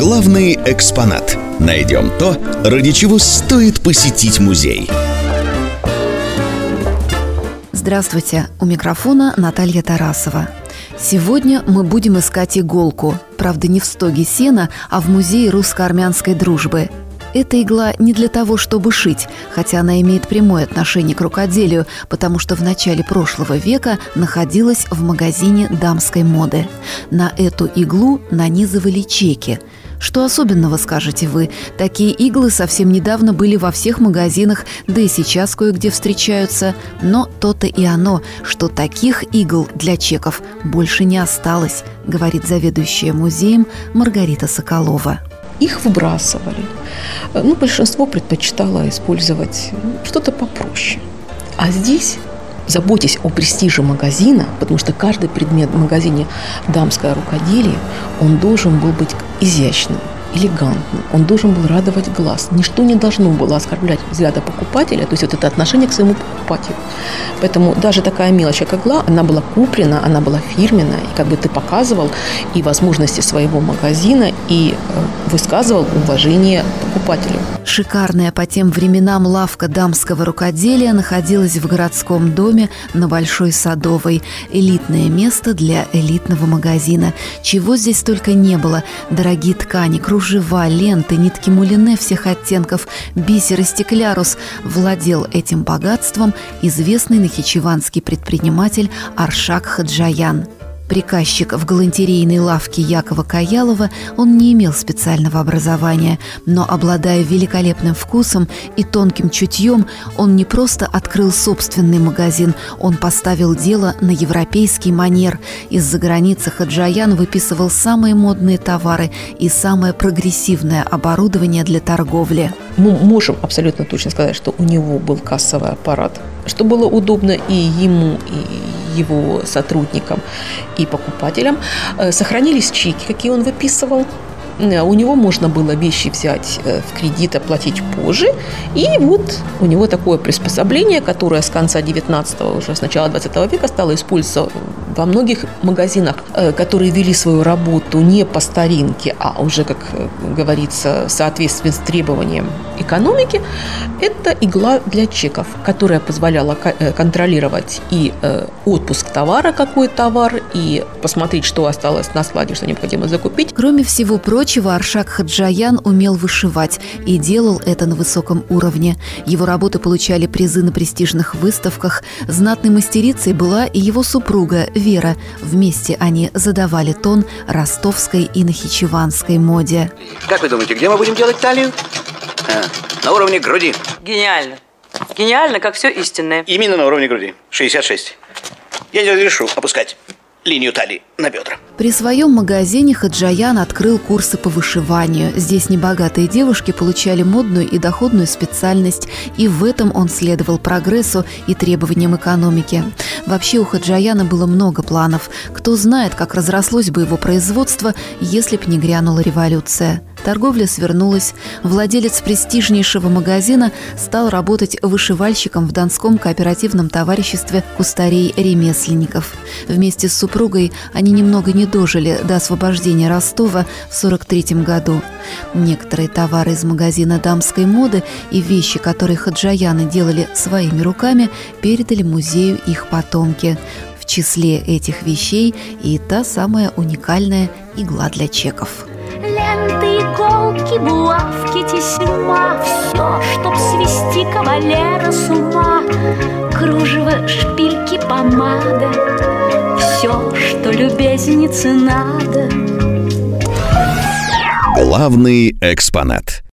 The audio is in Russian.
Главный экспонат. Найдем то, ради чего стоит посетить музей. Здравствуйте, у микрофона Наталья Тарасова. Сегодня мы будем искать иголку, правда не в стоге сена, а в музее русско-армянской дружбы – эта игла не для того, чтобы шить, хотя она имеет прямое отношение к рукоделию, потому что в начале прошлого века находилась в магазине дамской моды. На эту иглу нанизывали чеки. Что особенного, скажете вы? Такие иглы совсем недавно были во всех магазинах, да и сейчас кое-где встречаются. Но то-то и оно, что таких игл для чеков больше не осталось, говорит заведующая музеем Маргарита Соколова их выбрасывали. Ну, большинство предпочитало использовать что-то попроще. А здесь заботьтесь о престиже магазина, потому что каждый предмет в магазине «Дамское рукоделие», он должен был быть изящным, элегантным, он должен был радовать глаз. Ничто не должно было оскорблять взгляда покупателя, то есть вот это отношение к своему покупателю. Поэтому даже такая мелочь, как игла, она была куплена, она была фирменная, и как бы ты показывал и возможности своего магазина, и э, высказывал уважение покупателю. Шикарная по тем временам лавка дамского рукоделия находилась в городском доме на Большой Садовой. Элитное место для элитного магазина. Чего здесь только не было. Дорогие ткани, кружева, ленты, нитки мулине всех оттенков, бисер и стеклярус. Владел этим богатством известный нахичеванский предприниматель Аршак Хаджаян. Приказчик в галантерейной лавке Якова Каялова, он не имел специального образования, но, обладая великолепным вкусом и тонким чутьем, он не просто открыл собственный магазин, он поставил дело на европейский манер. Из-за границы Хаджаян выписывал самые модные товары и самое прогрессивное оборудование для торговли. Мы можем абсолютно точно сказать, что у него был кассовый аппарат, что было удобно и ему, и его сотрудникам и покупателям. Э, сохранились чеки, какие он выписывал. Э, у него можно было вещи взять э, в кредит, оплатить позже. И вот у него такое приспособление, которое с конца 19 уже с начала 20 века стало использоваться во многих магазинах, э, которые вели свою работу не по старинке, а уже, как говорится, в соответствии с требованием экономики, это игла для чеков, которая позволяла контролировать и отпуск товара, какой товар, и посмотреть, что осталось на складе, что необходимо закупить. Кроме всего прочего, Аршак Хаджаян умел вышивать и делал это на высоком уровне. Его работы получали призы на престижных выставках. Знатной мастерицей была и его супруга Вера. Вместе они задавали тон ростовской и нахичеванской моде. Как вы думаете, где мы будем делать талию? А, на уровне груди. Гениально. Гениально, как все истинное. Именно на уровне груди. 66. Я не разрешу опускать линию талии на бедра. При своем магазине Хаджаян открыл курсы по вышиванию. Здесь небогатые девушки получали модную и доходную специальность, и в этом он следовал прогрессу и требованиям экономики. Вообще у Хаджаяна было много планов. Кто знает, как разрослось бы его производство, если б не грянула революция. Торговля свернулась. Владелец престижнейшего магазина стал работать вышивальщиком в Донском кооперативном товариществе кустарей-ремесленников. Вместе с супругой они немного не дожили до освобождения Ростова в 43 году. Некоторые товары из магазина дамской моды и вещи, которые хаджаяны делали своими руками, передали музею их потомки. В числе этих вещей и та самая уникальная игла для чеков ленты, иголки, булавки, тесьма. Все, чтоб свести кавалера с ума. Кружево, шпильки, помада. Все, что любезнице надо. Главный экспонат –